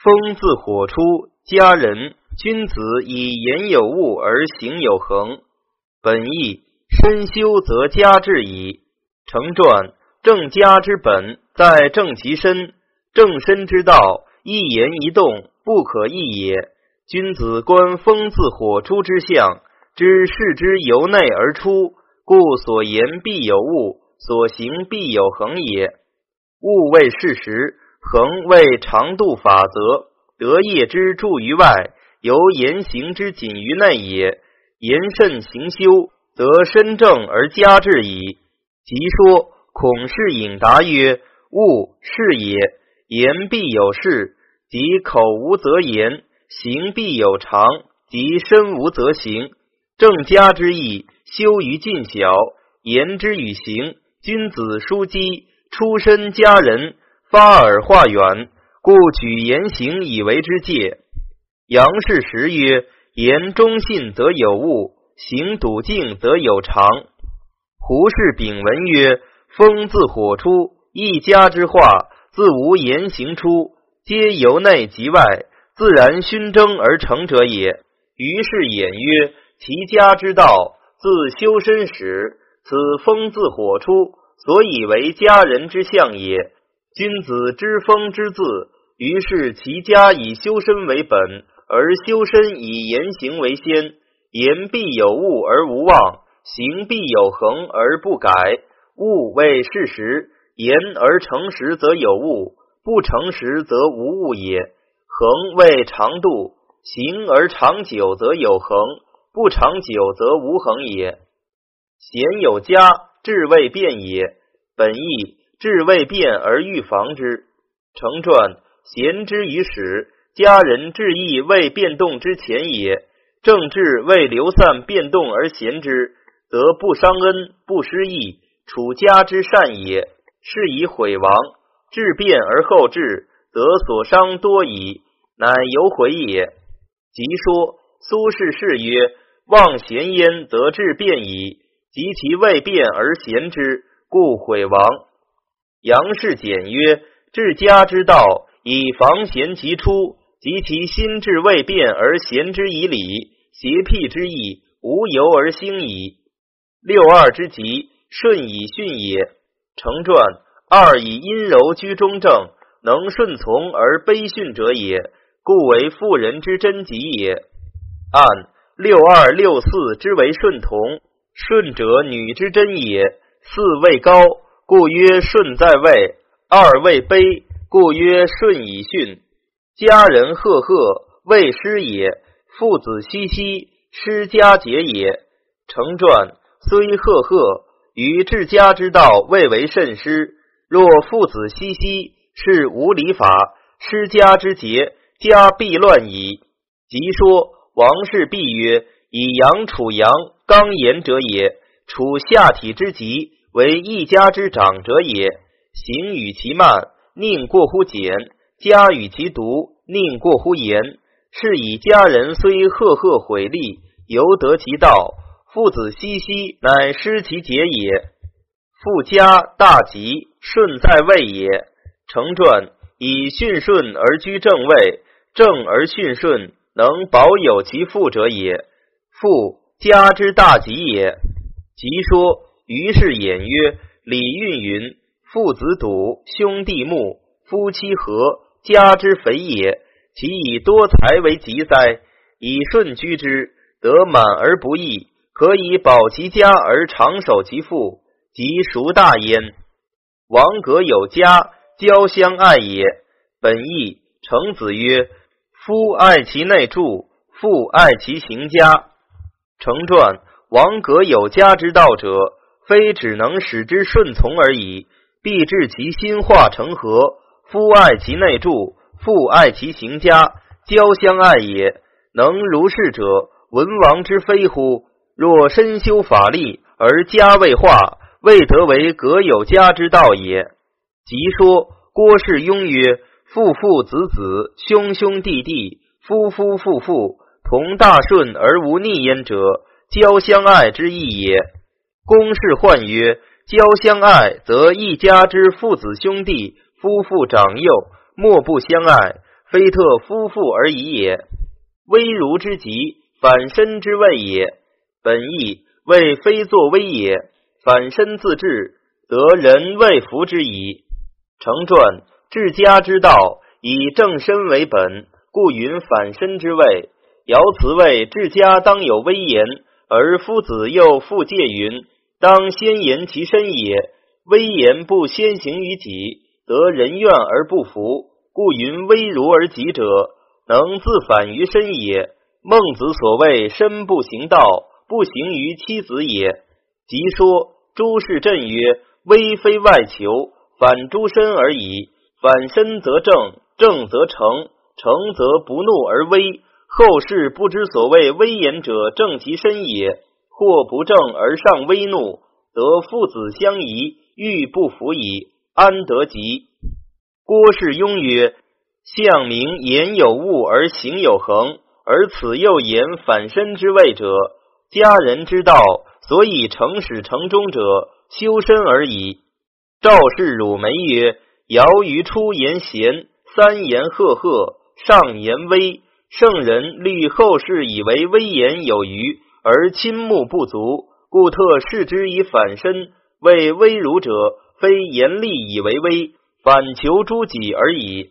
风自火出，家人君子以言有物而行有恒。本义身修则家治矣。成传正家之本在正其身，正身之道，一言一动不可易也。君子观风自火出之象，知视之由内而出，故所言必有物，所行必有恒也。物谓事实，恒谓长度法则。得业之助于外，由言行之谨于内也。言慎行修，则身正而家治矣。即说，孔氏引答曰：“物是也，言必有事；即口无则言，行必有常；即身无则行。正家之意，修于近小，言之与行。君子书记，出身家人，发而化远，故举言行以为之戒。杨氏时曰：言忠信则有物，行笃敬则有常。”胡氏丙文曰：“风自火出，一家之化，自无言行出，皆由内及外，自然熏蒸而成者也。”于是演曰：“其家之道，自修身始。此风自火出，所以为家人之象也。君子之风之字，于是其家以修身为本，而修身以言行为先。言必有物而无妄。”行必有恒而不改，物为事实。言而诚实则有物，不诚实则无物也。恒为长度，行而长久则有恒，不长久则无恒也。贤有家，志未变也。本意志未变而预防之。成传贤之于始，家人志意未变动之前也。政治未流散变动而贤之。则不伤恩，不失义，处家之善也。是以毁亡，治变而后治，则所伤多矣，乃有悔也。即说苏轼是曰：“望贤焉，则治变矣；及其未变而贤之，故毁亡。”杨氏简曰：“治家之道，以防贤其出；及其心智未变而贤之以礼，邪僻之意，无由而兴矣。”六二之极，顺以训也。成传二以阴柔居中正，能顺从而卑训者也，故为妇人之贞吉也。按六二六四之为顺同，顺者女之贞也。四位高，故曰顺在位；二位卑，故曰顺以训。家人赫赫，谓师也。父子熙熙，师家节也。成传。虽赫赫，于治家之道未为甚师。若父子熙熙，是无礼法，失家之节，家必乱矣。即说王氏必曰：以阳处阳，刚言者也；处下体之极，为一家之长者也。行与其慢，宁过乎简；家与其独，宁过乎严。是以家人虽赫赫毁立，犹得其道。父子熙熙，乃失其节也。父家大吉，顺在位也。成传以训顺而居正位，正而训顺，能保有其父者也。父家之大吉也。即说于是演曰：礼运云：父子笃，兄弟睦，夫妻和，家之肥也。其以多财为吉哉？以顺居之，得满而不易。可以保其家而长守其父，即孰大焉？王格有家，交相爱也。本义成子曰：“夫爱其内助，父爱其行家。”成传王格有家之道者，非只能使之顺从而已，必致其心化成和。夫爱其内助，父爱其行家，交相爱也。能如是者，文王之非乎？若身修法力而家未化，未得为葛有家之道也。即说郭氏庸曰：“父父子子，兄兄弟弟，夫夫妇妇，同大顺而无逆焉者，交相爱之意也。”公氏患曰：“交相爱，则一家之父子兄弟、夫妇长幼，莫不相爱；非特夫妇而已也。危如之极，反身之谓也。本意谓非作威也，反身自治，则人未服之矣。成传治家之道，以正身为本，故云反身之谓。爻辞谓治家当有威严，而夫子又复戒云：当先言其身也。威严不先行于己，得人怨而不服，故云威如而己者，能自反于身也。孟子所谓身不行道，不行于妻子也。即说诸事正曰：威非外求，反诸身而已。反身则正，正则成，成则不怒而威。后世不知所谓威严者，正其身也。过不正而上威怒，则父子相疑，欲不服矣，安得吉？郭氏庸曰：相明言有物而行有恒，而此又言反身之谓者，家人之道，所以成始成终者，修身而已。赵氏汝梅曰：尧于初言贤，三言赫赫，上言威。圣人虑后世以为威严有余，而亲目不足，故特视之以反身。为微辱者，非严厉以为威，反求诸己而已。